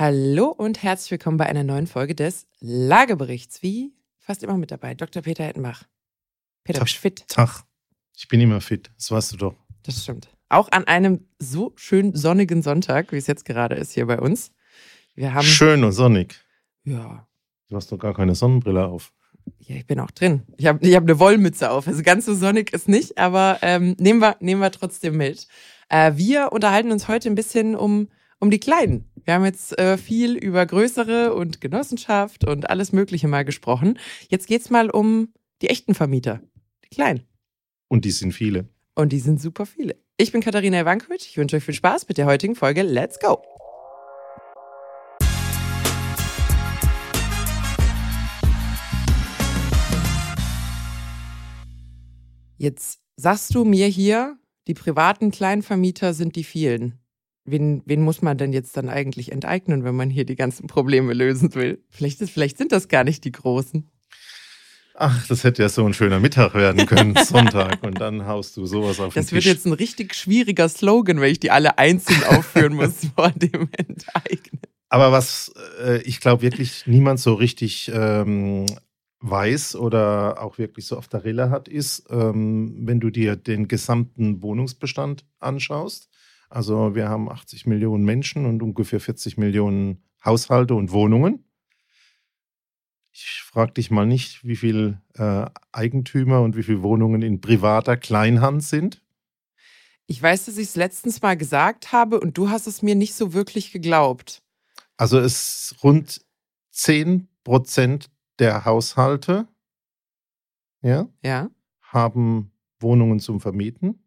Hallo und herzlich willkommen bei einer neuen Folge des Lageberichts. Wie fast immer mit dabei, Dr. Peter Hettenbach. Peter, Tag. bist fit? Tag. Ich bin immer fit, das weißt du doch. Das stimmt. Auch an einem so schön sonnigen Sonntag, wie es jetzt gerade ist hier bei uns. Wir haben. Schön und sonnig. Ja. Du hast doch gar keine Sonnenbrille auf. Ja, ich bin auch drin. Ich habe ich hab eine Wollmütze auf. Also ganz so sonnig ist nicht, aber ähm, nehmen, wir, nehmen wir trotzdem mit. Äh, wir unterhalten uns heute ein bisschen um, um die Kleinen. Wir haben jetzt äh, viel über größere und Genossenschaft und alles Mögliche mal gesprochen. Jetzt geht's mal um die echten Vermieter, die Kleinen. Und die sind viele. Und die sind super viele. Ich bin Katharina Ivankovic. Ich wünsche euch viel Spaß mit der heutigen Folge. Let's go! Jetzt sagst du mir hier, die privaten Kleinvermieter sind die vielen. Wen, wen muss man denn jetzt dann eigentlich enteignen, wenn man hier die ganzen Probleme lösen will? Vielleicht, ist, vielleicht sind das gar nicht die Großen. Ach, das hätte ja so ein schöner Mittag werden können, Sonntag. Und dann haust du sowas auf Das den wird Tisch. jetzt ein richtig schwieriger Slogan, wenn ich die alle einzeln aufführen muss vor dem Enteignen. Aber was äh, ich glaube wirklich niemand so richtig ähm, weiß oder auch wirklich so auf der Rille hat, ist, ähm, wenn du dir den gesamten Wohnungsbestand anschaust. Also wir haben 80 Millionen Menschen und ungefähr 40 Millionen Haushalte und Wohnungen. Ich frage dich mal nicht, wie viel äh, Eigentümer und wie viele Wohnungen in privater Kleinhand sind. Ich weiß, dass ich es letztens mal gesagt habe und du hast es mir nicht so wirklich geglaubt. Also es rund 10 Prozent der Haushalte ja, Ja, haben Wohnungen zum Vermieten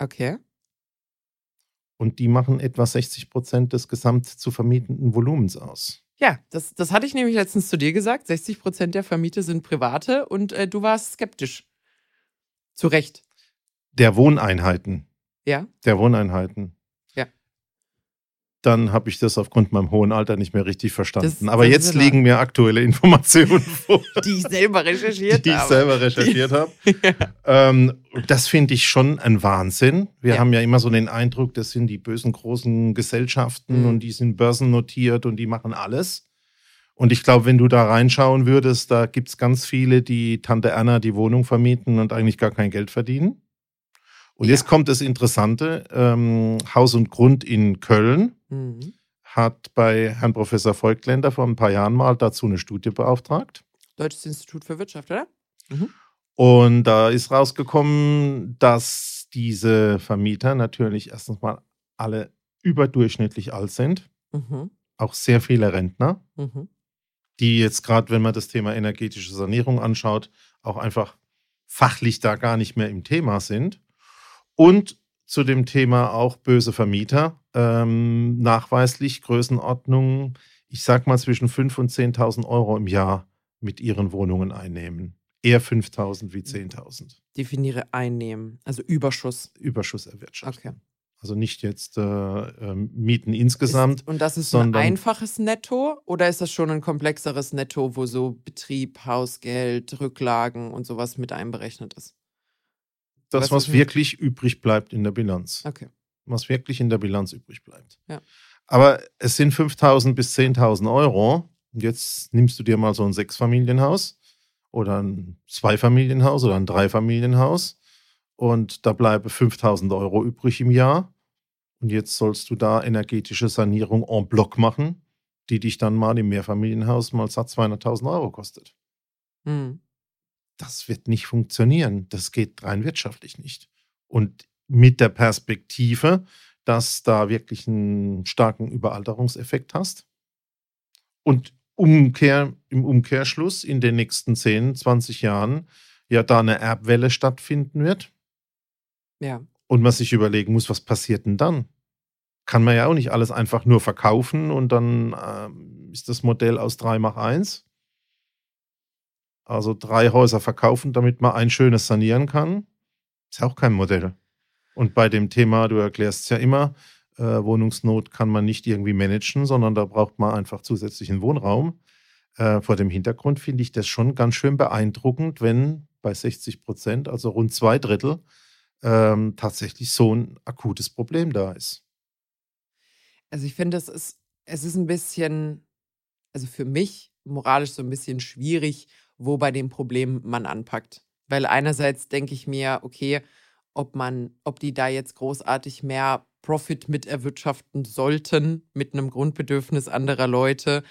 okay. Und die machen etwa 60 Prozent des gesamt zu vermietenden Volumens aus. Ja, das, das hatte ich nämlich letztens zu dir gesagt. 60 Prozent der Vermieter sind private und äh, du warst skeptisch. Zu Recht. Der Wohneinheiten, Ja, der Wohneinheiten. Ja. Dann habe ich das aufgrund meinem hohen Alter nicht mehr richtig verstanden. Das- Aber jetzt liegen mir aktuelle Informationen vor, die ich selber recherchiert die ich habe. selber recherchiert habe. Ähm, das finde ich schon ein Wahnsinn. Wir Ja. haben ja immer so den Eindruck, das sind die bösen großen Gesellschaften Mhm. und die sind börsennotiert und die machen alles. Und ich glaube, wenn du da reinschauen würdest, da gibt es ganz viele, die Tante Erna die Wohnung vermieten und eigentlich gar kein Geld verdienen. Und Ja. jetzt kommt das Interessante. Ähm, Haus und Grund in Köln Mhm. hat bei Herrn Professor Volkländer vor ein paar Jahren mal dazu eine Studie beauftragt. Deutsches Institut für Wirtschaft, oder? Und da ist rausgekommen, dass diese Vermieter natürlich erstens mal alle überdurchschnittlich alt sind, Mhm. auch sehr viele Rentner, Mhm. die jetzt gerade, wenn man das Thema energetische Sanierung anschaut, auch einfach fachlich da gar nicht mehr im Thema sind. Und zu dem Thema auch böse Vermieter, ähm, nachweislich Größenordnungen, ich sag mal zwischen 5.000 und 10.000 Euro im Jahr mit ihren Wohnungen einnehmen. Eher 5.000 wie 10.000 Definiere einnehmen, also Überschuss. Überschuss erwirtschaften. Okay. Also nicht jetzt äh, ähm, Mieten insgesamt. Ist, und das ist so ein sondern- einfaches Netto oder ist das schon ein komplexeres Netto, wo so Betrieb, Hausgeld, Rücklagen und sowas mit einberechnet ist? Das, was was wirklich übrig bleibt in der Bilanz. Okay. Was wirklich in der Bilanz übrig bleibt. Ja. Aber es sind 5.000 bis 10.000 Euro. Und jetzt nimmst du dir mal so ein Sechsfamilienhaus oder ein Zweifamilienhaus oder ein Dreifamilienhaus und da bleiben 5.000 Euro übrig im Jahr. Und jetzt sollst du da energetische Sanierung en bloc machen, die dich dann mal im Mehrfamilienhaus mal satt 200.000 Euro kostet. Hm. Das wird nicht funktionieren. Das geht rein wirtschaftlich nicht. Und mit der Perspektive, dass da wirklich einen starken Überalterungseffekt hast und Umkehr, im Umkehrschluss in den nächsten 10, 20 Jahren ja da eine Erbwelle stattfinden wird Ja. und man sich überlegen muss, was passiert denn dann? Kann man ja auch nicht alles einfach nur verkaufen und dann ähm, ist das Modell aus 3 mach 1. Also drei Häuser verkaufen, damit man ein schönes sanieren kann. Ist ja auch kein Modell. Und bei dem Thema, du erklärst es ja immer, äh, Wohnungsnot kann man nicht irgendwie managen, sondern da braucht man einfach zusätzlichen Wohnraum. Äh, vor dem Hintergrund finde ich das schon ganz schön beeindruckend, wenn bei 60 Prozent, also rund zwei Drittel, ähm, tatsächlich so ein akutes Problem da ist. Also ich finde, ist es ist ein bisschen, also für mich moralisch so ein bisschen schwierig, wo bei dem Problem man anpackt. Weil einerseits denke ich mir, okay, ob man, ob die da jetzt großartig mehr Profit mit erwirtschaften sollten mit einem Grundbedürfnis anderer Leute,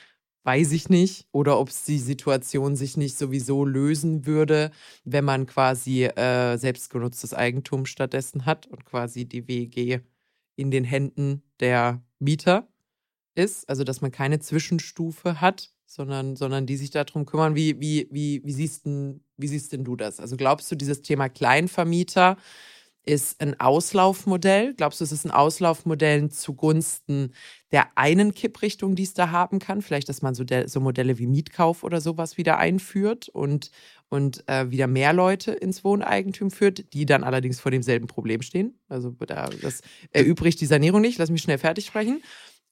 weiß ich nicht. Oder ob die Situation sich nicht sowieso lösen würde, wenn man quasi äh, selbstgenutztes Eigentum stattdessen hat und quasi die WG in den Händen der Mieter ist. Also dass man keine Zwischenstufe hat, sondern, sondern die sich darum kümmern. Wie, wie, wie, wie, siehst denn, wie siehst denn du das? Also glaubst du, dieses Thema Kleinvermieter ist ein Auslaufmodell? Glaubst du, es ist ein Auslaufmodell zugunsten der einen Kipprichtung, die es da haben kann? Vielleicht, dass man so, so Modelle wie Mietkauf oder sowas wieder einführt und, und äh, wieder mehr Leute ins Wohneigentum führt, die dann allerdings vor demselben Problem stehen. Also da, das erübrigt die Sanierung nicht. Lass mich schnell fertig sprechen.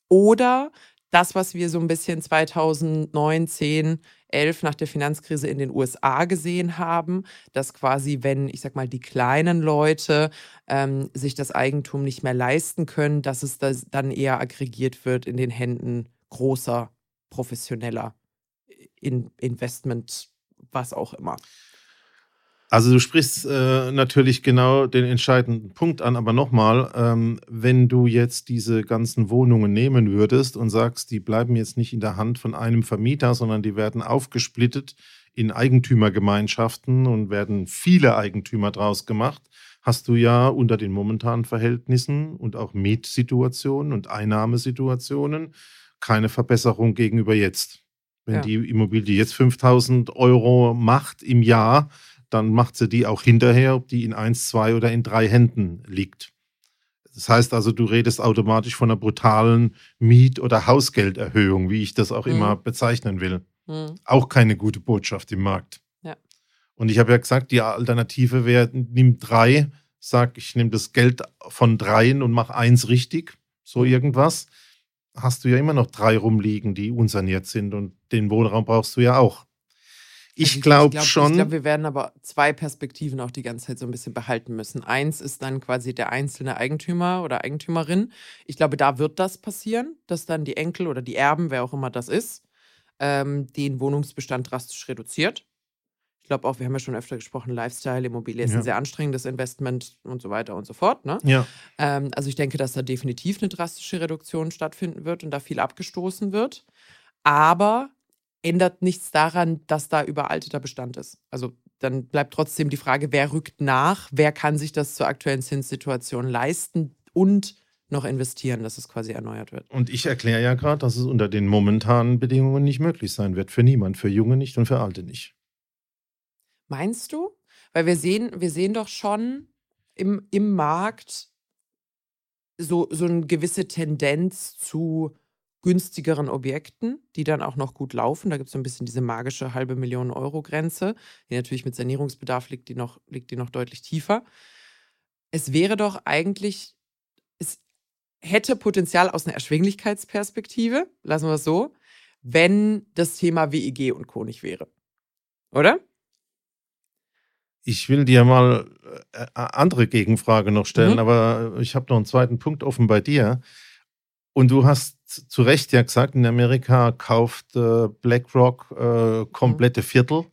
Oder das, was wir so ein bisschen 2009, 10, 11 nach der Finanzkrise in den USA gesehen haben, dass quasi, wenn, ich sag mal, die kleinen Leute ähm, sich das Eigentum nicht mehr leisten können, dass es das dann eher aggregiert wird in den Händen großer, professioneller in Investment, was auch immer. Also du sprichst äh, natürlich genau den entscheidenden Punkt an, aber nochmal, ähm, wenn du jetzt diese ganzen Wohnungen nehmen würdest und sagst, die bleiben jetzt nicht in der Hand von einem Vermieter, sondern die werden aufgesplittet in Eigentümergemeinschaften und werden viele Eigentümer draus gemacht, hast du ja unter den momentanen Verhältnissen und auch Mietsituationen und Einnahmesituationen keine Verbesserung gegenüber jetzt. Wenn ja. die Immobilie jetzt 5000 Euro macht im Jahr, dann macht sie die auch hinterher, ob die in eins, zwei oder in drei Händen liegt. Das heißt also, du redest automatisch von einer brutalen Miet- oder Hausgelderhöhung, wie ich das auch mhm. immer bezeichnen will. Mhm. Auch keine gute Botschaft im Markt. Ja. Und ich habe ja gesagt, die Alternative wäre, nimm drei, sag, ich nehme das Geld von dreien und mach eins richtig, so mhm. irgendwas. Hast du ja immer noch drei rumliegen, die unsaniert sind und den Wohnraum brauchst du ja auch. Ich also glaube glaub, schon. Ich glaube, wir werden aber zwei Perspektiven auch die ganze Zeit so ein bisschen behalten müssen. Eins ist dann quasi der einzelne Eigentümer oder Eigentümerin. Ich glaube, da wird das passieren, dass dann die Enkel oder die Erben, wer auch immer das ist, ähm, den Wohnungsbestand drastisch reduziert. Ich glaube auch, wir haben ja schon öfter gesprochen, Lifestyle, Immobilie ist ja. ein sehr anstrengendes Investment und so weiter und so fort. Ne? Ja. Ähm, also ich denke, dass da definitiv eine drastische Reduktion stattfinden wird und da viel abgestoßen wird. Aber ändert nichts daran, dass da überalteter Bestand ist. Also dann bleibt trotzdem die Frage, wer rückt nach, wer kann sich das zur aktuellen Zinssituation leisten und noch investieren, dass es quasi erneuert wird. Und ich erkläre ja gerade, dass es unter den momentanen Bedingungen nicht möglich sein wird. Für niemand, für Junge nicht und für Alte nicht. Meinst du? Weil wir sehen, wir sehen doch schon im, im Markt so, so eine gewisse Tendenz zu günstigeren Objekten, die dann auch noch gut laufen. Da gibt es so ein bisschen diese magische halbe Million Euro Grenze, die natürlich mit Sanierungsbedarf liegt, die noch, liegt die noch deutlich tiefer. Es wäre doch eigentlich, es hätte Potenzial aus einer Erschwinglichkeitsperspektive, lassen wir es so, wenn das Thema WEG und Co. nicht wäre. Oder? Ich will dir mal äh, andere Gegenfrage noch stellen, mhm. aber ich habe noch einen zweiten Punkt offen bei dir. Und du hast zu Recht ja gesagt, in Amerika kauft äh, BlackRock äh, komplette Viertel.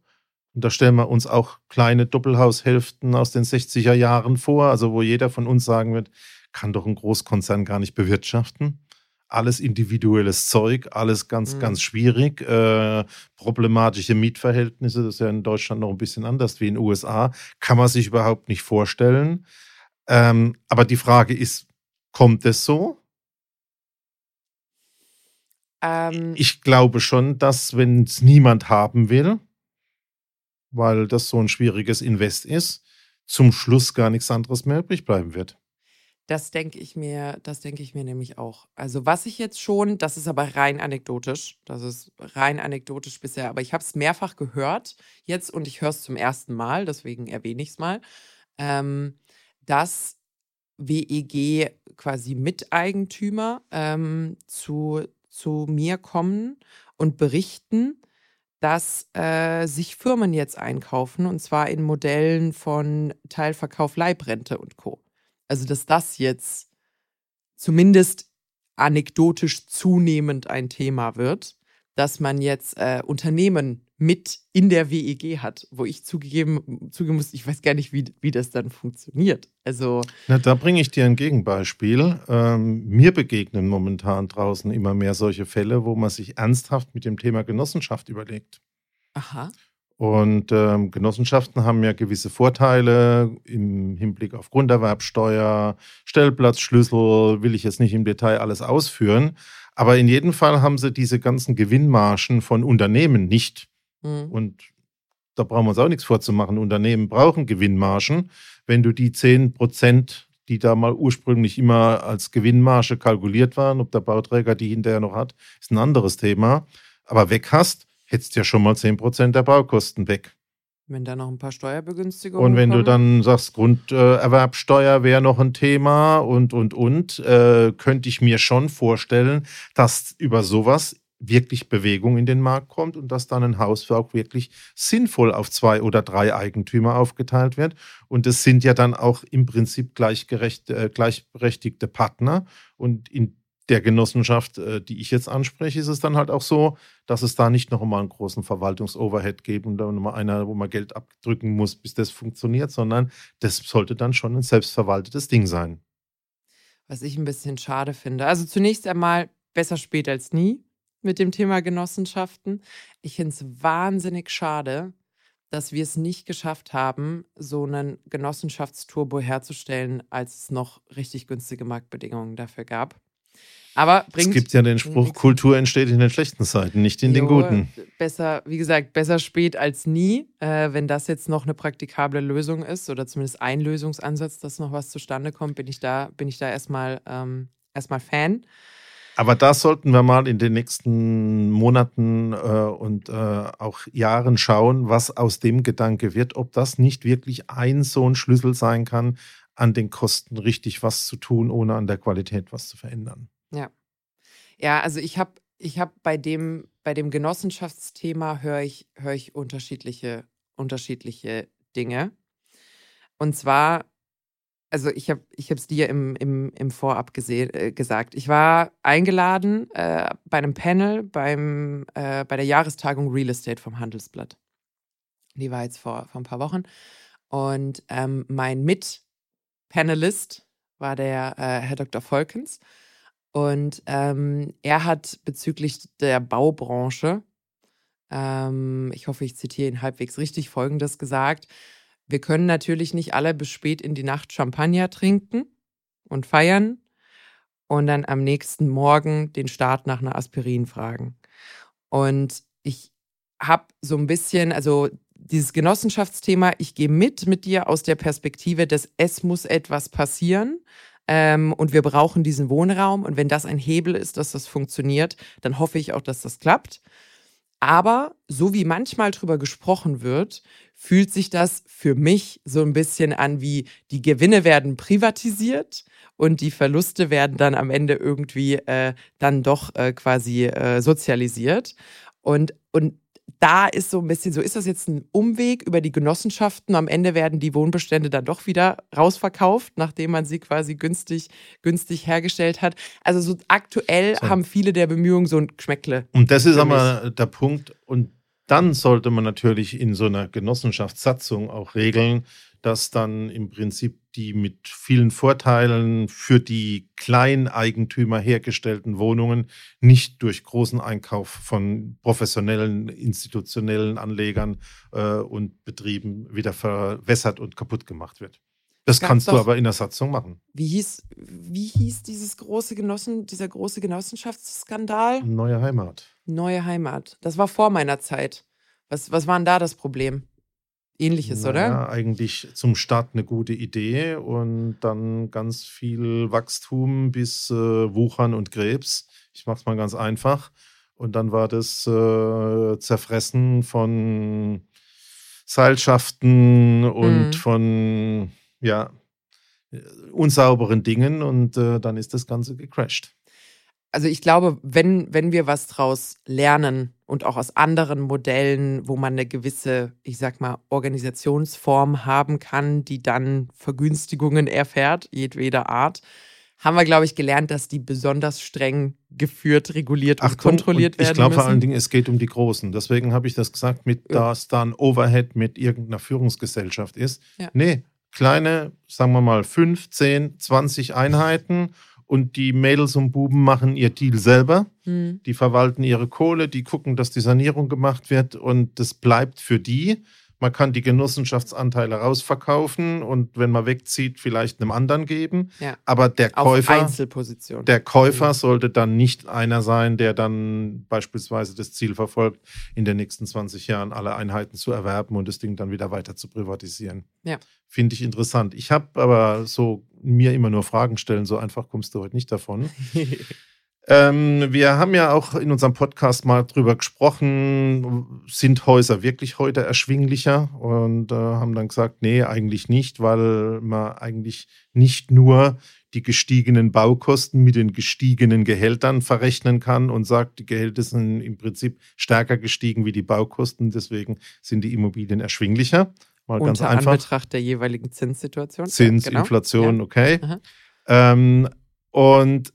Und da stellen wir uns auch kleine Doppelhaushälften aus den 60er Jahren vor, also wo jeder von uns sagen wird, kann doch ein Großkonzern gar nicht bewirtschaften. Alles individuelles Zeug, alles ganz, mhm. ganz schwierig. Äh, problematische Mietverhältnisse, das ist ja in Deutschland noch ein bisschen anders wie in den USA, kann man sich überhaupt nicht vorstellen. Ähm, aber die Frage ist, kommt es so? Ähm, ich glaube schon, dass wenn es niemand haben will, weil das so ein schwieriges Invest ist, zum Schluss gar nichts anderes mehr übrig bleiben wird. Das denke ich mir, das denke ich mir nämlich auch. Also was ich jetzt schon, das ist aber rein anekdotisch, das ist rein anekdotisch bisher, aber ich habe es mehrfach gehört jetzt und ich höre es zum ersten Mal, deswegen erwähne ich es mal, ähm, dass WEG quasi Miteigentümer ähm, zu zu mir kommen und berichten, dass äh, sich Firmen jetzt einkaufen und zwar in Modellen von Teilverkauf, Leibrente und Co. Also dass das jetzt zumindest anekdotisch zunehmend ein Thema wird, dass man jetzt äh, Unternehmen mit in der WEG hat, wo ich zugegeben, zugeben muss, ich weiß gar nicht, wie, wie das dann funktioniert. Also. Na, da bringe ich dir ein Gegenbeispiel. Ähm, mir begegnen momentan draußen immer mehr solche Fälle, wo man sich ernsthaft mit dem Thema Genossenschaft überlegt. Aha. Und ähm, Genossenschaften haben ja gewisse Vorteile im Hinblick auf Grunderwerbsteuer, Stellplatzschlüssel, will ich jetzt nicht im Detail alles ausführen. Aber in jedem Fall haben sie diese ganzen Gewinnmargen von Unternehmen nicht. Mhm. Und da brauchen wir uns auch nichts vorzumachen. Unternehmen brauchen Gewinnmargen. Wenn du die 10 Prozent, die da mal ursprünglich immer als Gewinnmarge kalkuliert waren, ob der Bauträger die hinterher noch hat, ist ein anderes Thema. Aber weg hast, hättest du ja schon mal 10 Prozent der Baukosten weg. Wenn da noch ein paar Steuerbegünstigungen Und wenn kommen. du dann sagst, Grunderwerbsteuer wäre noch ein Thema und, und, und, äh, könnte ich mir schon vorstellen, dass über sowas wirklich Bewegung in den Markt kommt und dass dann ein Haus auch wirklich sinnvoll auf zwei oder drei Eigentümer aufgeteilt wird. Und es sind ja dann auch im Prinzip gleichgerecht, äh, gleichberechtigte Partner. Und in der Genossenschaft, äh, die ich jetzt anspreche, ist es dann halt auch so, dass es da nicht noch einmal einen großen Verwaltungsoverhead gibt und dann nochmal einer, wo man Geld abdrücken muss, bis das funktioniert, sondern das sollte dann schon ein selbstverwaltetes Ding sein. Was ich ein bisschen schade finde. Also zunächst einmal besser spät als nie mit dem Thema Genossenschaften. Ich finde es wahnsinnig schade, dass wir es nicht geschafft haben, so einen Genossenschaftsturbo herzustellen, als es noch richtig günstige Marktbedingungen dafür gab. Aber bringt, es gibt ja den Spruch, Kultur entsteht in den schlechten Zeiten, nicht in jo, den guten. Besser, wie gesagt, besser spät als nie. Äh, wenn das jetzt noch eine praktikable Lösung ist oder zumindest ein Lösungsansatz, dass noch was zustande kommt, bin ich da, bin ich da erstmal, ähm, erstmal Fan. Aber da sollten wir mal in den nächsten Monaten äh, und äh, auch Jahren schauen, was aus dem Gedanke wird, ob das nicht wirklich ein so ein Schlüssel sein kann, an den Kosten richtig was zu tun, ohne an der Qualität was zu verändern. Ja. Ja, also ich habe ich hab bei dem, bei dem Genossenschaftsthema höre ich, hör ich unterschiedliche, unterschiedliche Dinge. Und zwar also ich habe ich es dir im, im, im Vorab gesehen, äh, gesagt. Ich war eingeladen äh, bei einem Panel beim, äh, bei der Jahrestagung Real Estate vom Handelsblatt. Die war jetzt vor, vor ein paar Wochen. Und ähm, mein Mitpanelist war der äh, Herr Dr. Volkens. Und ähm, er hat bezüglich der Baubranche, ähm, ich hoffe, ich zitiere ihn halbwegs richtig, Folgendes gesagt. Wir können natürlich nicht alle bis spät in die Nacht Champagner trinken und feiern und dann am nächsten Morgen den Staat nach einer Aspirin fragen. Und ich habe so ein bisschen, also dieses Genossenschaftsthema, ich gehe mit mit dir aus der Perspektive, dass es muss etwas passieren. Ähm, und wir brauchen diesen Wohnraum. Und wenn das ein Hebel ist, dass das funktioniert, dann hoffe ich auch, dass das klappt. Aber so wie manchmal drüber gesprochen wird, fühlt sich das für mich so ein bisschen an wie die Gewinne werden privatisiert und die Verluste werden dann am Ende irgendwie äh, dann doch äh, quasi äh, sozialisiert. Und, und da ist so ein bisschen so, ist das jetzt ein Umweg über die Genossenschaften? Am Ende werden die Wohnbestände dann doch wieder rausverkauft, nachdem man sie quasi günstig, günstig hergestellt hat. Also so aktuell so. haben viele der Bemühungen so ein Geschmäckle. Und das ist aber der Punkt. Und dann sollte man natürlich in so einer Genossenschaftssatzung auch regeln, dass dann im Prinzip die mit vielen Vorteilen für die Kleineigentümer hergestellten Wohnungen nicht durch großen Einkauf von professionellen, institutionellen Anlegern äh, und Betrieben wieder verwässert und kaputt gemacht wird. Das kannst doch, du aber in der Satzung machen. Wie hieß, wie hieß dieses große Genossen, dieser große Genossenschaftsskandal? Neue Heimat. Neue Heimat. Das war vor meiner Zeit. Was, was war denn da das Problem? Ähnliches, naja, oder? Eigentlich zum Start eine gute Idee und dann ganz viel Wachstum bis äh, Wuchern und Krebs. Ich mache es mal ganz einfach. Und dann war das äh, Zerfressen von Seilschaften und mhm. von ja, unsauberen Dingen und äh, dann ist das Ganze gecrashed also ich glaube, wenn, wenn wir was draus lernen und auch aus anderen Modellen, wo man eine gewisse, ich sag mal, Organisationsform haben kann, die dann Vergünstigungen erfährt, jedweder Art, haben wir, glaube ich, gelernt, dass die besonders streng geführt, reguliert und kontrolliert und werden Ich glaube vor allen Dingen, es geht um die Großen. Deswegen habe ich das gesagt, mit Ja. dass dann Overhead mit irgendeiner Führungsgesellschaft ist. Ja. Nee, kleine, sagen wir mal, 5, 10, 20 Einheiten und die Mädels und Buben machen ihr Deal selber. Hm. Die verwalten ihre Kohle, die gucken, dass die Sanierung gemacht wird und das bleibt für die. Man kann die Genossenschaftsanteile rausverkaufen und wenn man wegzieht, vielleicht einem anderen geben. Ja. Aber der Käufer, der Käufer Mhm. sollte dann nicht einer sein, der dann beispielsweise das Ziel verfolgt, in den nächsten 20 Jahren alle Einheiten zu erwerben und das Ding dann wieder weiter zu privatisieren. Ja. Finde ich interessant. Ich habe aber so mir immer nur Fragen stellen, so einfach kommst du heute nicht davon. Ähm, wir haben ja auch in unserem Podcast mal drüber gesprochen, sind Häuser wirklich heute erschwinglicher? Und äh, haben dann gesagt, nee, eigentlich nicht, weil man eigentlich nicht nur die gestiegenen Baukosten mit den gestiegenen Gehältern verrechnen kann und sagt, die Gehälter sind im Prinzip stärker gestiegen wie die Baukosten, deswegen sind die Immobilien erschwinglicher. Mal ganz Unter einfach. Anbetracht der jeweiligen Zinssituation. Zins, Ja, genau. Inflation, okay. Aha. Ähm, und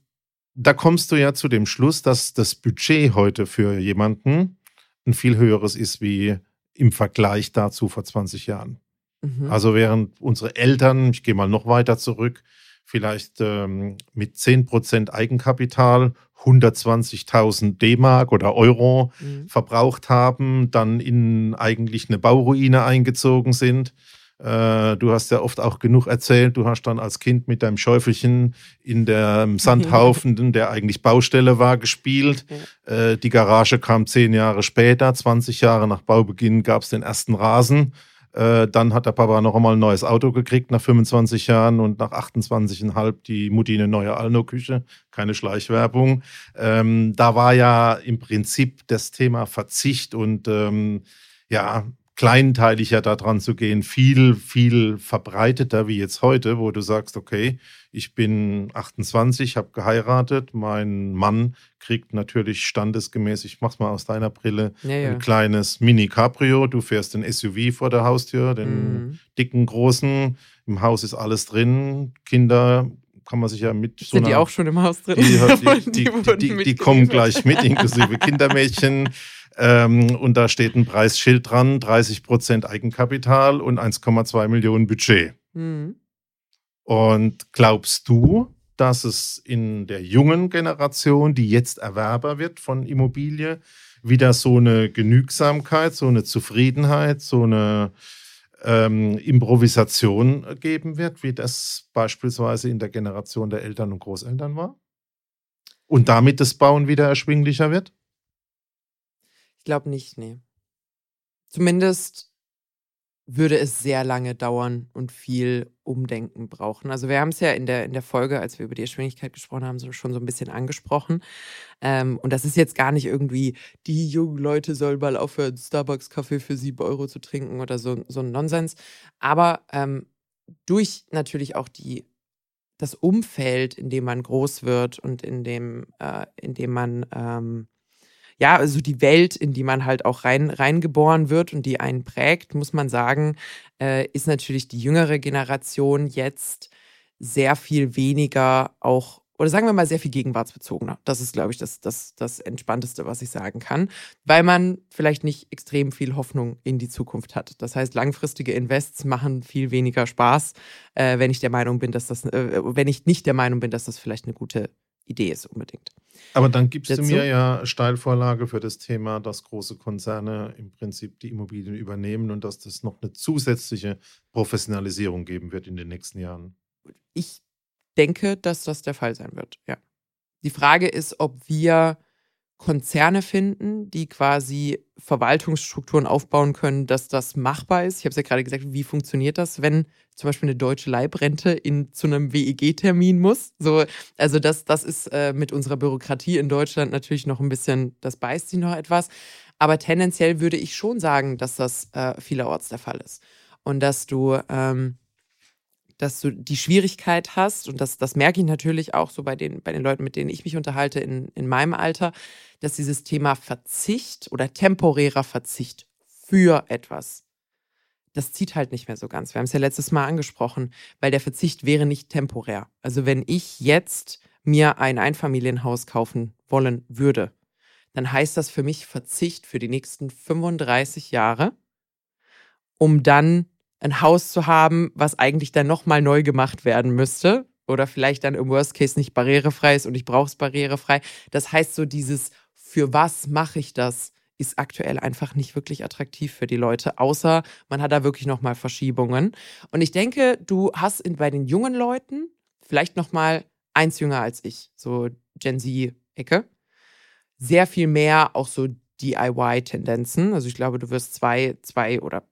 da kommst du ja zu dem Schluss, dass das Budget heute für jemanden ein viel höheres ist wie im Vergleich dazu vor 20 Jahren. Mhm. Also während unsere Eltern, ich gehe mal noch weiter zurück, vielleicht ähm, mit 10% Eigenkapital 120.000 D-Mark oder Euro Mhm. verbraucht haben, dann in eigentlich eine Bauruine eingezogen sind. Äh, Du hast ja oft auch genug erzählt. Du hast dann als Kind mit deinem Schäufelchen in dem Sandhaufen, der eigentlich Baustelle war, gespielt. Äh, Die Garage kam zehn Jahre später. 20 Jahre nach Baubeginn gab es den ersten Rasen. Äh, Dann hat der Papa noch einmal ein neues Auto gekriegt nach 25 Jahren und nach 28,5 die Mutti eine neue Alno-Küche. Keine Schleichwerbung. Ähm, da war ja im Prinzip das Thema Verzicht und ähm, ja, kleinteiliger daran zu gehen, viel, viel verbreiteter wie jetzt heute, wo du sagst, okay, ich bin 28, habe geheiratet, mein Mann kriegt natürlich standesgemäß, ich mach's mal aus deiner Brille, Ja, ja. ein kleines Mini-Cabrio, du fährst ein SUV vor der Haustür, den Mhm. dicken, großen, im Haus ist alles drin, Kinder kann man sich ja mit so Sind die einer- auch schon im Haus drin? die, die, die, die, die kommen gleich mit, inklusive Kindermädchen. Ähm, und da steht ein Preisschild dran, 30 Prozent Eigenkapital und 1,2 Millionen Budget. Mhm. Und glaubst du, dass es in der jungen Generation, die jetzt Erwerber wird von Immobilie, wieder so eine Genügsamkeit, so eine Zufriedenheit, so eine ähm, Improvisation geben wird, wie das beispielsweise in der Generation der Eltern und Großeltern war? Und damit das Bauen wieder erschwinglicher wird? Ich glaube nicht, nee. Zumindest würde es sehr lange dauern und viel Umdenken brauchen. Also wir haben es ja in der, in der Folge, als wir über die Geschwindigkeit gesprochen haben, so, schon so ein bisschen angesprochen. Ähm, und das ist jetzt gar nicht irgendwie, die jungen Leute sollen mal aufhören, Starbucks-Kaffee für sieben Euro zu trinken oder so, so ein Nonsens. Aber ähm, durch natürlich auch die, das Umfeld, in dem man groß wird und in dem, äh, in dem man ähm, ja, also die Welt, in die man halt auch rein, reingeboren wird und die einen prägt, muss man sagen, äh, ist natürlich die jüngere Generation jetzt sehr viel weniger auch, oder sagen wir mal sehr viel gegenwartsbezogener. Das ist, glaube ich, das, das, das Entspannteste, was ich sagen kann, weil man vielleicht nicht extrem viel Hoffnung in die Zukunft hat. Das heißt, langfristige Invests machen viel weniger Spaß, äh, wenn ich der Meinung bin, dass das, äh, wenn ich nicht der Meinung bin, dass das vielleicht eine gute Idee ist unbedingt. Aber dann gibst du Dazu? mir ja Steilvorlage für das Thema, dass große Konzerne im Prinzip die Immobilien übernehmen und dass das noch eine zusätzliche Professionalisierung geben wird in den nächsten Jahren. Ich denke, dass das der Fall sein wird, ja. Die Frage ist, ob wir Konzerne finden, die quasi Verwaltungsstrukturen aufbauen können, dass das machbar ist. Ich habe es ja gerade gesagt, wie funktioniert das, wenn zum Beispiel eine deutsche Leibrente in, zu einem WEG-Termin muss? So, also das, das ist äh, mit unserer Bürokratie in Deutschland natürlich noch ein bisschen, das beißt sie noch etwas. Aber tendenziell würde ich schon sagen, dass das äh, vielerorts der Fall ist. Und dass du ähm, dass du die Schwierigkeit hast, und das, das merke ich natürlich auch so bei den, bei den Leuten, mit denen ich mich unterhalte in, in meinem Alter, dass dieses Thema Verzicht oder temporärer Verzicht für etwas das zieht halt nicht mehr so ganz. Wir haben es ja letztes Mal angesprochen, weil der Verzicht wäre nicht temporär. Also wenn ich jetzt mir ein Einfamilienhaus kaufen wollen würde, dann heißt das für mich Verzicht für die nächsten 35 Jahre, um dann ein Haus zu haben, was eigentlich dann nochmal neu gemacht werden müsste oder vielleicht dann im Worst Case nicht barrierefrei ist und ich brauche es barrierefrei. Das heißt so dieses, für was mache ich das, ist aktuell einfach nicht wirklich attraktiv für die Leute, außer man hat da wirklich nochmal Verschiebungen. Und ich denke, du hast in, bei den jungen Leuten vielleicht nochmal eins jünger als ich, so Gen Z-Ecke, sehr viel mehr auch so DIY-Tendenzen. Also ich glaube, du wirst zwei, zwei oder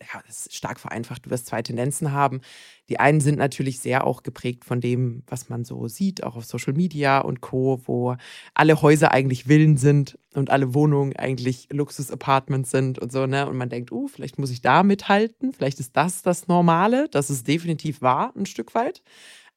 ja, das ist stark vereinfacht, du wirst zwei Tendenzen haben. Die einen sind natürlich sehr auch geprägt von dem, was man so sieht, auch auf Social Media und Co., wo alle Häuser eigentlich Villen sind und alle Wohnungen eigentlich Luxus-Apartments sind und so, ne? Und man denkt, uh, vielleicht muss ich da mithalten, vielleicht ist das das Normale, das ist definitiv wahr, ein Stück weit.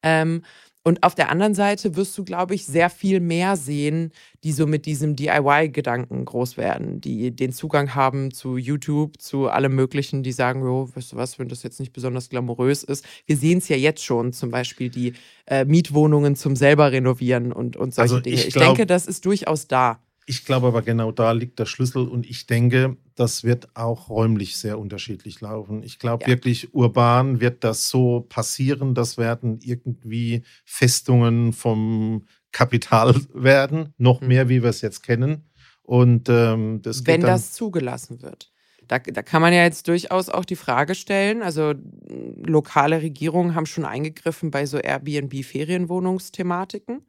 Ähm, und auf der anderen Seite wirst du, glaube ich, sehr viel mehr sehen, die so mit diesem DIY-Gedanken groß werden, die den Zugang haben zu YouTube, zu allem Möglichen, die sagen, jo, weißt du was, wenn das jetzt nicht besonders glamourös ist. Wir sehen es ja jetzt schon, zum Beispiel die äh, Mietwohnungen zum selber renovieren und, und solche Also Dinge. ich Ich, glaub- denke, das ist durchaus da. Ich glaube aber genau da liegt der Schlüssel und ich denke, das wird auch räumlich sehr unterschiedlich laufen. Ich glaube Ja. wirklich, urban wird das so passieren, das werden irgendwie Festungen vom Kapital werden, noch Mhm. mehr, wie wir es jetzt kennen. Und ähm, das wenn das zugelassen wird. Da, da kann man ja jetzt durchaus auch die Frage stellen, also lokale Regierungen haben schon eingegriffen bei so Airbnb-Ferienwohnungsthematiken.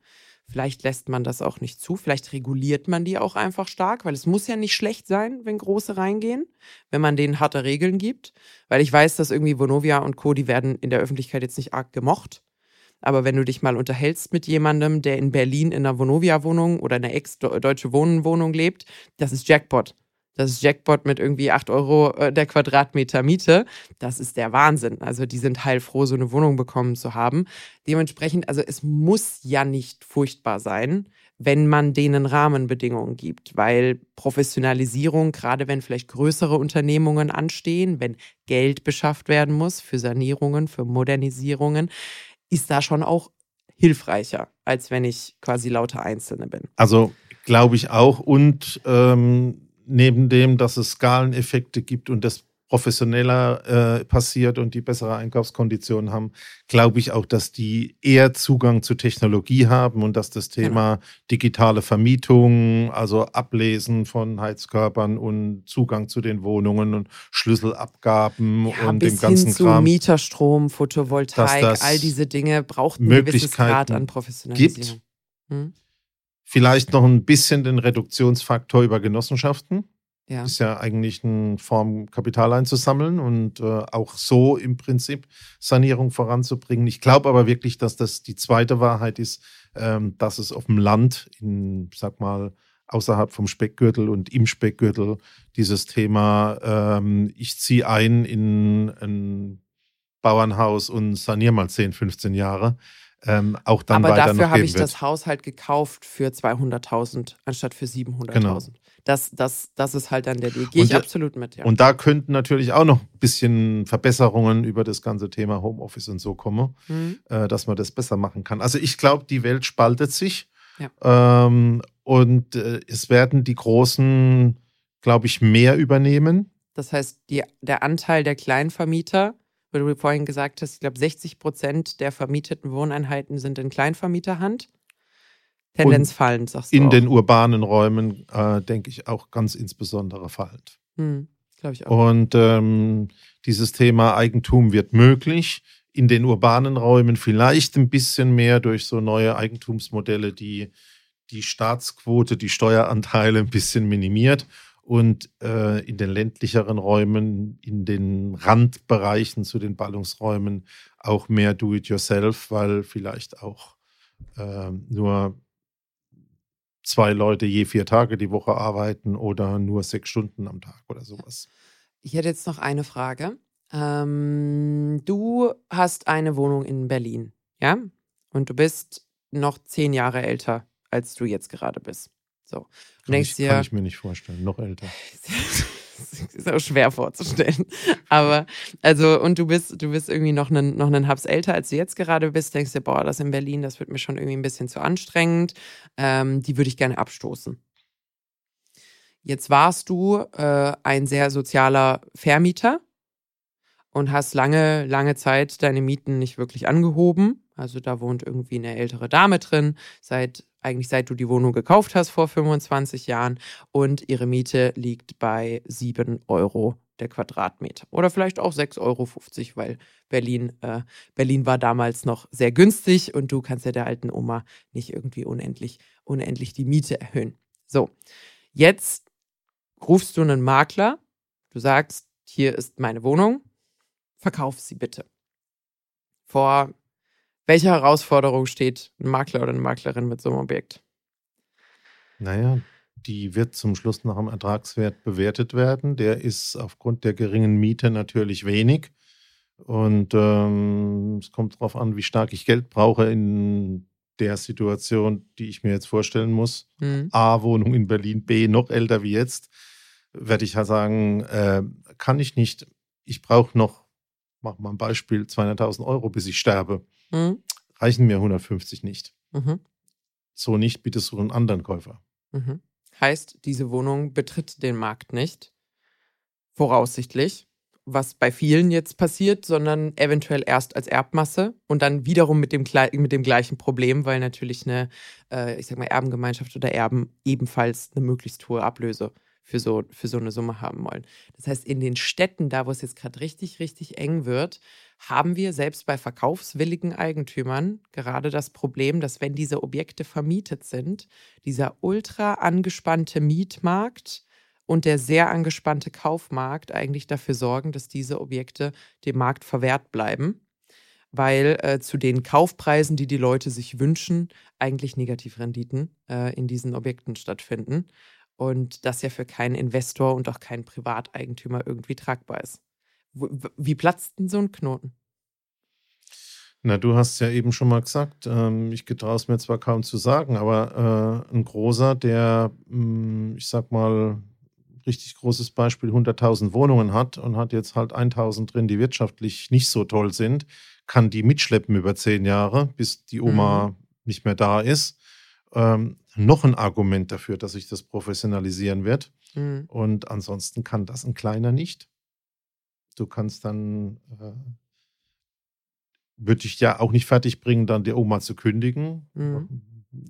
Vielleicht lässt man das auch nicht zu, vielleicht reguliert man die auch einfach stark, weil es muss ja nicht schlecht sein, wenn große reingehen, wenn man denen harte Regeln gibt. Weil ich weiß, dass irgendwie Vonovia und Co., die werden in der Öffentlichkeit jetzt nicht arg gemocht. Aber wenn du dich mal unterhältst mit jemandem, der in Berlin in einer Vonovia-Wohnung oder einer ex-deutsche Wohnwohnung lebt, das ist Jackpot. Das Jackpot mit irgendwie 8 Euro äh, der Quadratmeter Miete. Das ist der Wahnsinn. Also die sind heilfroh, so eine Wohnung bekommen zu haben. Dementsprechend, also es muss ja nicht furchtbar sein, wenn man denen Rahmenbedingungen gibt, weil Professionalisierung, gerade wenn vielleicht größere Unternehmungen anstehen, wenn Geld beschafft werden muss für Sanierungen, für Modernisierungen, ist da schon auch hilfreicher, als wenn ich quasi lauter Einzelne bin. Also glaube ich auch. Und ähm, neben dem, dass es Skaleneffekte gibt und das professioneller äh, passiert und die bessere Einkaufskonditionen haben, glaube ich auch, dass die eher Zugang zu Technologie haben und dass das Thema digitale Vermietung, also Ablesen von Heizkörpern und Zugang zu den Wohnungen und Schlüsselabgaben Ja, und dem ganzen hin zu Kram Mieterstrom, Photovoltaik, all diese Dinge braucht einen gewissen Grad an Professionalisierung. Hm? Vielleicht noch ein bisschen den Reduktionsfaktor über Genossenschaften. Ja. ist ja eigentlich eine Form, Kapital einzusammeln und äh, auch so im Prinzip Sanierung voranzubringen. Ich glaube aber wirklich, dass das die zweite Wahrheit ist, ähm, dass es auf dem Land, in, sag mal, außerhalb vom Speckgürtel und im Speckgürtel dieses Thema, ähm, ich ziehe ein in ein Bauernhaus und saniere mal 10, 15 Jahre, ähm, auch dann Aber weiter dafür habe ich wird. das Haus halt gekauft für 200.000 anstatt für 700.000. Genau. Das, das, das ist halt dann der Deal. Gehe ich der- absolut mit, ja. Und da könnten natürlich auch noch ein bisschen Verbesserungen über das ganze Thema Homeoffice und so kommen, Hm? äh, dass man das besser machen kann. Also ich glaube, die Welt spaltet sich Ja. ähm, und äh, es werden die Großen, glaube ich, mehr übernehmen. Das heißt, die, der Anteil der Kleinvermieter, wo du vorhin gesagt hast, ich glaube, 60 Prozent der vermieteten Wohneinheiten sind in Kleinvermieterhand. Tendenz fallend, sagst du. In auch. den urbanen Räumen, äh, denke ich, auch ganz insbesondere fallend. Hm, glaube ich auch. Und ähm, dieses Thema Eigentum wird möglich. In den urbanen Räumen vielleicht ein bisschen mehr durch so neue Eigentumsmodelle, die die Staatsquote, die Steueranteile ein bisschen minimiert. Und äh, in den ländlicheren Räumen, in den Randbereichen zu den Ballungsräumen auch mehr Do-it-yourself, weil vielleicht auch ähm, nur zwei Leute je vier Tage die Woche arbeiten oder nur sechs Stunden am Tag oder sowas. Ich hätte jetzt noch eine Frage. Ähm, du hast eine Wohnung in Berlin, ja? Und du bist noch zehn Jahre älter, als du jetzt gerade bist. So. Du Kann denkst ich, dir, kann ich mir nicht vorstellen. Noch älter. Ist auch schwer vorzustellen. Aber, also, und du bist, du bist irgendwie noch einen, noch einen Hubs älter, als du jetzt gerade bist, denkst dir, boah, das in Berlin, das wird mir schon irgendwie ein bisschen zu anstrengend. Ähm, die würde ich gerne abstoßen. Jetzt warst du äh, ein sehr sozialer Vermieter und hast lange, lange Zeit deine Mieten nicht wirklich angehoben. Also da wohnt irgendwie eine ältere Dame drin, seit eigentlich seit du die Wohnung gekauft hast vor 25 Jahren und ihre Miete liegt bei 7 Euro der Quadratmeter. Oder vielleicht auch 6,50 Euro, weil Berlin, äh, Berlin war damals noch sehr günstig und du kannst ja der alten Oma nicht irgendwie unendlich, unendlich die Miete erhöhen. So, jetzt rufst du einen Makler, du sagst, hier ist meine Wohnung, verkauf sie bitte. Vor welcher Herausforderung steht ein Makler oder eine Maklerin mit so einem Objekt? Naja, die wird zum Schluss nach dem Ertragswert bewertet werden. Der ist aufgrund der geringen Miete natürlich wenig. Und ähm, es kommt darauf an, wie stark ich Geld brauche in der Situation, die ich mir jetzt vorstellen muss. Mhm. A, Wohnung in Berlin, B, noch älter wie jetzt, werde ich ja sagen, äh, kann ich nicht. Ich brauche noch, mach mal ein Beispiel, 200.000 Euro, bis ich sterbe. Mhm. Reichen mir 150 nicht. Mhm. So nicht, bitte suche einen anderen Käufer. Mhm. Heißt, diese Wohnung betritt den Markt nicht, voraussichtlich, was bei vielen jetzt passiert, sondern eventuell erst als Erbmasse und dann wiederum mit dem, mit dem gleichen Problem, weil natürlich eine, äh, ich sag mal, Erbengemeinschaft oder Erben ebenfalls eine möglichst hohe Ablöse für so, für so eine Summe haben wollen. Das heißt, in den Städten, da wo es jetzt gerade richtig, richtig eng wird, haben wir selbst bei verkaufswilligen Eigentümern gerade das Problem, dass wenn diese Objekte vermietet sind, dieser ultra angespannte Mietmarkt und der sehr angespannte Kaufmarkt eigentlich dafür sorgen, dass diese Objekte dem Markt verwehrt bleiben, weil äh, zu den Kaufpreisen, die die Leute sich wünschen, eigentlich Negativrenditen äh, in diesen Objekten stattfinden und das ja für keinen Investor und auch keinen Privateigentümer irgendwie tragbar ist. Wie platzt denn so ein Knoten? Na, du hast ja eben schon mal gesagt, ähm, ich getraue es mir zwar kaum zu sagen, aber äh, ein großer, der, mh, hm, ich sag mal, richtig großes Beispiel, 100.000 Wohnungen hat und hat jetzt halt 1.000 drin, die wirtschaftlich nicht so toll sind, kann die mitschleppen über zehn Jahre, bis die Oma mhm. nicht mehr da ist. Ähm, noch ein Argument dafür, dass sich das professionalisieren wird. Mhm. Und ansonsten kann das ein kleiner nicht. Du kannst dann, äh, würde ich ja auch nicht fertig bringen, dann der Oma zu kündigen. Mhm.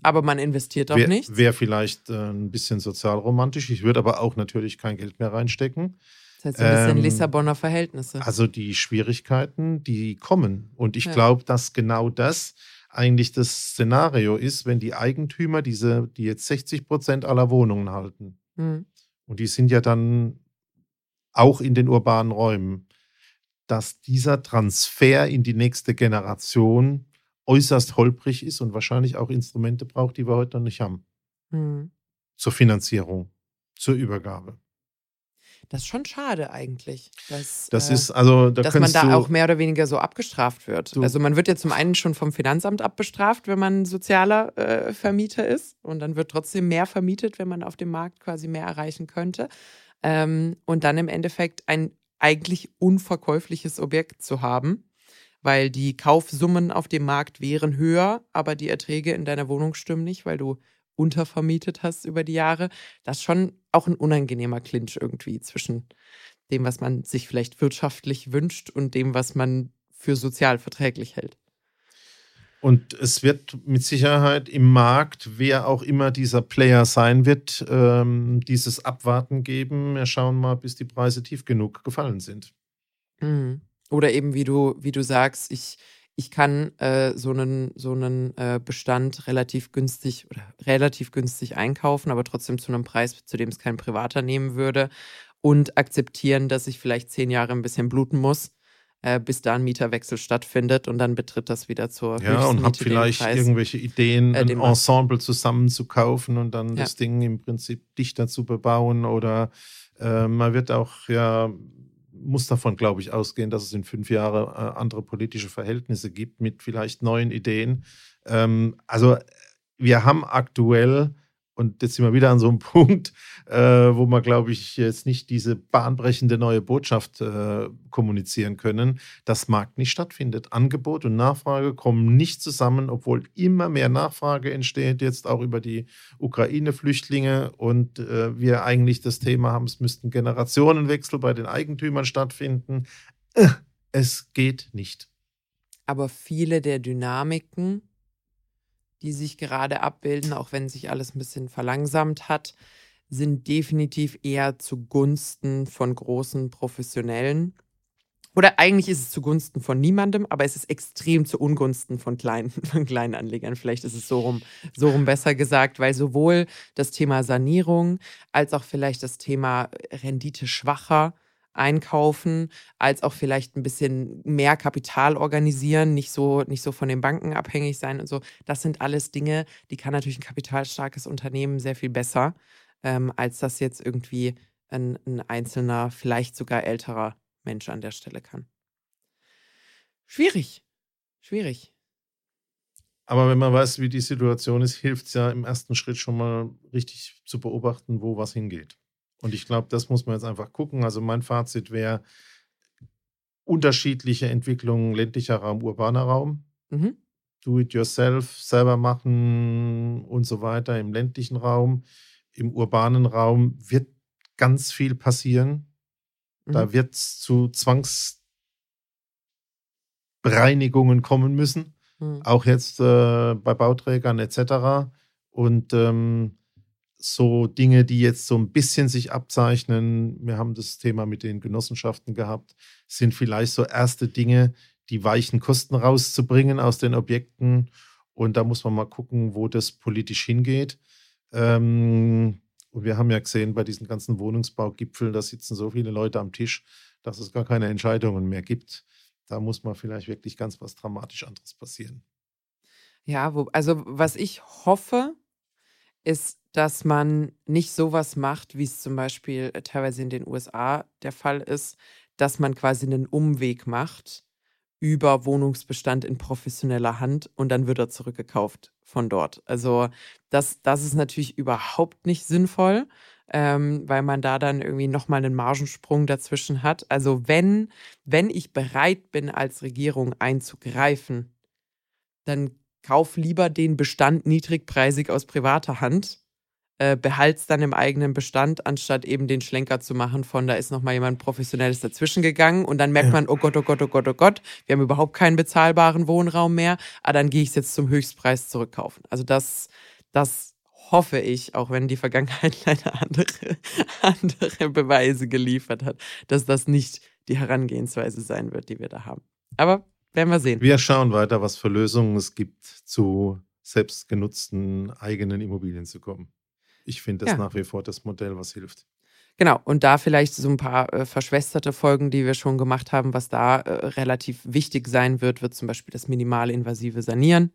Aber man investiert auch wär, nicht. Wäre vielleicht äh, ein bisschen sozialromantisch. Ich würde aber auch natürlich kein Geld mehr reinstecken. Das heißt, ein bisschen ähm, Lissabonner Verhältnisse. Also die Schwierigkeiten, die kommen. Und ich ja. glaube, dass genau das eigentlich das Szenario ist, wenn die Eigentümer, diese, die jetzt 60 Prozent aller Wohnungen halten, mhm. und die sind ja dann auch in den urbanen Räumen, dass dieser Transfer in die nächste Generation äußerst holprig ist und wahrscheinlich auch Instrumente braucht, die wir heute noch nicht haben. Mhm. Zur Finanzierung, zur Übergabe. Das ist schon schade eigentlich. Dass, das äh, ist also, da dass man da auch mehr oder weniger so abgestraft wird. Also man wird ja zum einen schon vom Finanzamt abbestraft, wenn man sozialer äh, Vermieter ist. Und dann wird trotzdem mehr vermietet, wenn man auf dem Markt quasi mehr erreichen könnte. Ähm, und dann im Endeffekt ein eigentlich unverkäufliches Objekt zu haben, weil die Kaufsummen auf dem Markt wären höher, aber die Erträge in deiner Wohnung stimmen nicht, weil du untervermietet hast über die Jahre. Das ist schon auch ein unangenehmer Clinch irgendwie zwischen dem, was man sich vielleicht wirtschaftlich wünscht und dem, was man für sozial verträglich hält. Und es wird mit Sicherheit im Markt, wer auch immer dieser Player sein wird, ähm, dieses Abwarten geben. Wir schauen mal, bis die Preise tief genug gefallen sind. Mhm. Oder eben, wie du, wie du sagst, ich, ich kann äh, so einen, so einen äh, Bestand relativ günstig oder relativ günstig einkaufen, aber trotzdem zu einem Preis, zu dem es kein Privater nehmen würde und akzeptieren, dass ich vielleicht zehn Jahre ein bisschen bluten muss, äh, bis da ein Mieterwechsel stattfindet und dann betritt das wieder zur Ja, und habe vielleicht Preis, irgendwelche Ideen, äh, ein Ensemble zusammenzukaufen und dann ja. das Ding im Prinzip dichter zu bebauen oder äh, man wird auch ja muss davon, glaube ich, ausgehen, dass es in fünf Jahren äh, andere politische Verhältnisse gibt mit vielleicht neuen Ideen. Ähm, also wir haben aktuell und jetzt sind wir wieder an so einem Punkt, äh, wo wir, glaube ich, jetzt nicht diese bahnbrechende neue Botschaft äh, kommunizieren können, dass Markt nicht stattfindet. Angebot und Nachfrage kommen nicht zusammen, obwohl immer mehr Nachfrage entsteht, jetzt auch über die Ukraine-Flüchtlinge und äh, wir eigentlich das Thema haben, es müssten Generationenwechsel bei den Eigentümern stattfinden. Äh, es geht nicht. Aber viele der Dynamiken, die sich gerade abbilden, auch wenn sich alles ein bisschen verlangsamt hat, sind definitiv eher zugunsten von großen Professionellen. Oder eigentlich ist es zugunsten von niemandem, aber es ist extrem zu Ungunsten von kleinen, von kleinen Anlegern. Vielleicht ist es so rum, so rum besser gesagt, weil sowohl das Thema Sanierung als auch vielleicht das Thema Rendite schwacher einkaufen, als auch vielleicht ein bisschen mehr Kapital organisieren, nicht so, nicht so von den Banken abhängig sein und so. Das sind alles Dinge, die kann natürlich ein kapitalstarkes Unternehmen sehr viel besser, ähm, als das jetzt irgendwie ein, ein einzelner, vielleicht sogar älterer Mensch an der Stelle kann. Schwierig. Schwierig. Aber wenn man weiß, wie die Situation ist, hilft es ja im ersten Schritt schon mal richtig zu beobachten, wo was hingeht. Und ich glaube, das muss man jetzt einfach gucken. Also mein Fazit wäre unterschiedliche Entwicklungen ländlicher Raum, urbaner Raum. Mhm. Do it yourself, selber machen und so weiter im ländlichen Raum. Im urbanen Raum wird ganz viel passieren. Mhm. Da wird es zu Zwangsbereinigungen kommen müssen. Mhm. Auch jetzt äh, bei Bauträgern etc. Und ähm, so Dinge, die jetzt so ein bisschen sich abzeichnen, wir haben das Thema mit den Genossenschaften gehabt, sind vielleicht so erste Dinge, die weichen Kosten rauszubringen aus den Objekten. Und da muss man mal gucken, wo das politisch hingeht. Ähm, und wir haben ja gesehen, bei diesen ganzen Wohnungsbaugipfeln, da sitzen so viele Leute am Tisch, dass es gar keine Entscheidungen mehr gibt. Da muss mal vielleicht wirklich ganz was dramatisch anderes passieren. Ja, wo, also was ich hoffe, ist, dass man nicht sowas macht, wie es zum Beispiel äh, teilweise in den USA der Fall ist, dass man quasi einen Umweg macht über Wohnungsbestand in professioneller Hand und dann wird er zurückgekauft von dort. Also das, das ist natürlich überhaupt nicht sinnvoll, ähm, weil man da dann irgendwie nochmal einen Margensprung dazwischen hat. Also wenn, wenn ich bereit bin, als Regierung einzugreifen, dann kauf lieber den Bestand niedrigpreisig aus privater Hand, äh, behalt's dann im eigenen Bestand, anstatt eben den Schlenker zu machen von, da ist nochmal jemand Professionelles dazwischen gegangen und dann merkt ja. man, oh Gott, oh Gott, oh Gott, oh Gott, wir haben überhaupt keinen bezahlbaren Wohnraum mehr, ah, dann gehe ich es jetzt zum Höchstpreis zurückkaufen. Also das, das hoffe ich, auch wenn die Vergangenheit leider andere, andere Beweise geliefert hat, dass das nicht die Herangehensweise sein wird, die wir da haben. Aber werden wir sehen. Wir schauen weiter, was für Lösungen es gibt, zu selbstgenutzten eigenen Immobilien zu kommen. Ich finde das ja. nach wie vor das Modell, was hilft. Genau, und da vielleicht so ein paar äh, verschwesterte Folgen, die wir schon gemacht haben, was da äh, relativ wichtig sein wird, wird zum Beispiel das minimalinvasive Sanieren.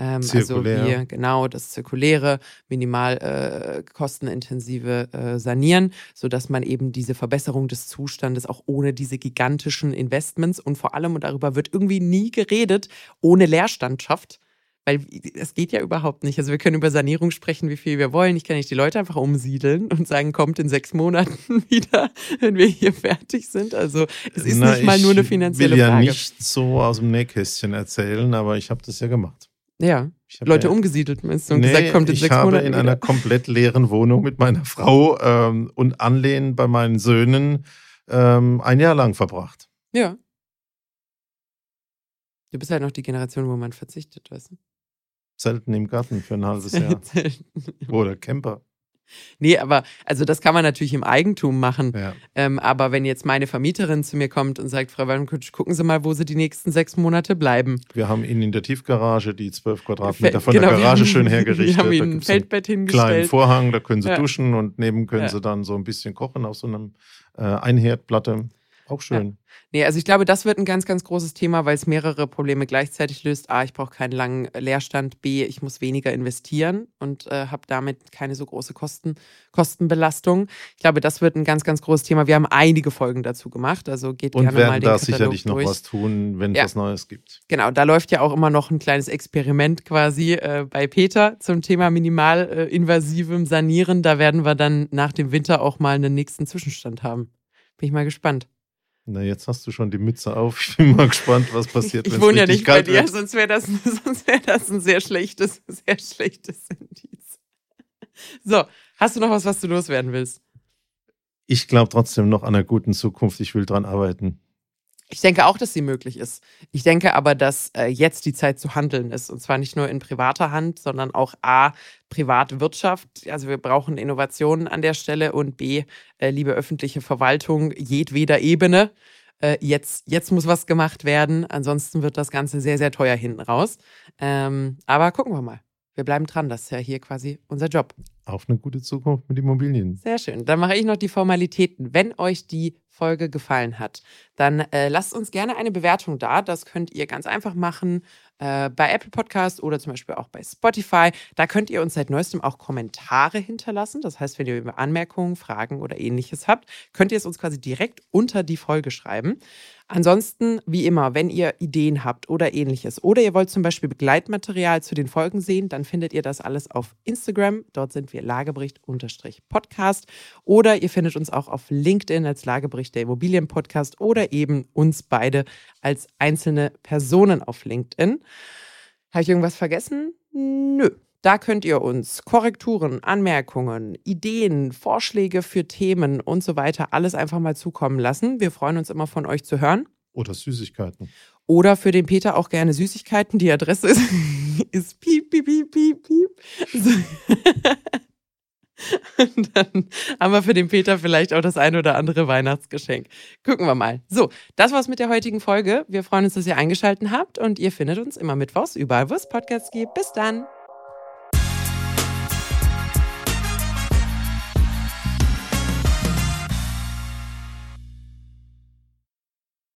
Ähm, also wir genau das zirkuläre, minimal äh, kostenintensive äh, Sanieren, sodass man eben diese Verbesserung des Zustandes auch ohne diese gigantischen Investments und vor allem, und darüber wird irgendwie nie geredet, ohne Leerstand schafft. Weil es geht ja überhaupt nicht. Also wir können über Sanierung sprechen, wie viel wir wollen. Ich kann nicht die Leute einfach umsiedeln und sagen, kommt in sechs Monaten wieder, wenn wir hier fertig sind. Also es ist Na, nicht mal nur eine finanzielle Frage. Ich will ja nicht so aus dem Nähkästchen erzählen, aber ich habe das ja gemacht. Ja, Leute ja, umgesiedelt meinst du und nee, gesagt, kommt in sechs Monaten. Ich habe in wieder. einer komplett leeren Wohnung mit meiner Frau ähm, und Anlehnen bei meinen Söhnen ähm, ein Jahr lang verbracht. Ja. Du bist halt noch die Generation, wo man verzichtet, weißt du? Zelten im Garten für ein halbes Jahr. Oder Camper. Nee, aber also das kann man natürlich im Eigentum machen. Ja. Ähm, aber wenn jetzt meine Vermieterin zu mir kommt und sagt, Frau Wallenkutsch, gucken Sie mal, wo Sie die nächsten sechs Monate bleiben. Wir haben Ihnen in der Tiefgarage die zwölf Quadratmeter von genau, der Garage haben, schön hergerichtet. Wir haben Ihnen ein Feldbett hingestellt. Kleinen Vorhang, da können Sie ja. duschen und neben können ja. Sie dann so ein bisschen kochen auf so einem äh, Einherdplatte. Auch schön. Nee, also ich glaube, das wird ein ganz, ganz großes Thema, weil es mehrere Probleme gleichzeitig löst. A, ich brauche keinen langen Leerstand. B, ich muss weniger investieren und äh, habe damit keine so große Kosten, Kostenbelastung. Ich glaube, das wird ein ganz, ganz großes Thema. Wir haben einige Folgen dazu gemacht. Also geht und gerne werden mal den da Katalog sicherlich durch. noch was tun, wenn es Ja. was Neues gibt. Genau, da läuft ja auch immer noch ein kleines Experiment quasi äh, bei Peter zum Thema minimalinvasivem äh, invasivem Sanieren. Da werden wir dann nach dem Winter auch mal einen nächsten Zwischenstand haben. Bin ich mal gespannt. Na, jetzt hast du schon die Mütze auf. Ich bin mal gespannt, was passiert, Ich wenn wohne ja nicht bei dir, wird. sonst wäre das, sonst wär das ein sehr schlechtes, sehr schlechtes Indiz. So, hast du noch was, was du loswerden willst? Ich glaube trotzdem noch an einer guten Zukunft. Ich will dran arbeiten. Ich denke auch, dass sie möglich ist. Ich denke aber, dass äh, jetzt die Zeit zu handeln ist. Und zwar nicht nur in privater Hand, sondern auch A, Privatwirtschaft. Also wir brauchen Innovationen an der Stelle und B, äh, liebe öffentliche Verwaltung jedweder Ebene. Äh, jetzt, jetzt muss was gemacht werden. Ansonsten wird das Ganze sehr, sehr teuer hinten raus. Ähm, aber gucken wir mal. Wir bleiben dran. Das ist ja hier quasi unser Job. Auf eine gute Zukunft mit Immobilien. Sehr schön. Dann mache ich noch die Formalitäten. Wenn euch die Folge gefallen hat, dann äh, lasst uns gerne eine Bewertung da. Das könnt ihr ganz einfach machen äh, bei Apple Podcast oder zum Beispiel auch bei Spotify. Da könnt ihr uns seit neuestem auch Kommentare hinterlassen. Das heißt, wenn ihr Anmerkungen, Fragen oder ähnliches habt, könnt ihr es uns quasi direkt unter die Folge schreiben. Ansonsten, wie immer, wenn ihr Ideen habt oder ähnliches oder ihr wollt zum Beispiel Begleitmaterial zu den Folgen sehen, dann findet ihr das alles auf Instagram. Dort sind wir Lagebericht-Podcast. Oder ihr findet uns auch auf LinkedIn als Lagebericht der Immobilien-Podcast oder eben uns beide als einzelne Personen auf LinkedIn. Habe ich irgendwas vergessen? Nö. Da könnt ihr uns Korrekturen, Anmerkungen, Ideen, Vorschläge für Themen und so weiter alles einfach mal zukommen lassen. Wir freuen uns immer von euch zu hören. Oder Süßigkeiten. Oder für den Peter auch gerne Süßigkeiten. Die Adresse ist, ist piep, piep, piep, piep, piep. So. Und dann haben wir für den Peter vielleicht auch das ein oder andere Weihnachtsgeschenk. Gucken wir mal. So, das war's mit der heutigen Folge. Wir freuen uns, dass ihr eingeschaltet habt und ihr findet uns immer mittwochs überall, wo es Podcasts gibt. Bis dann.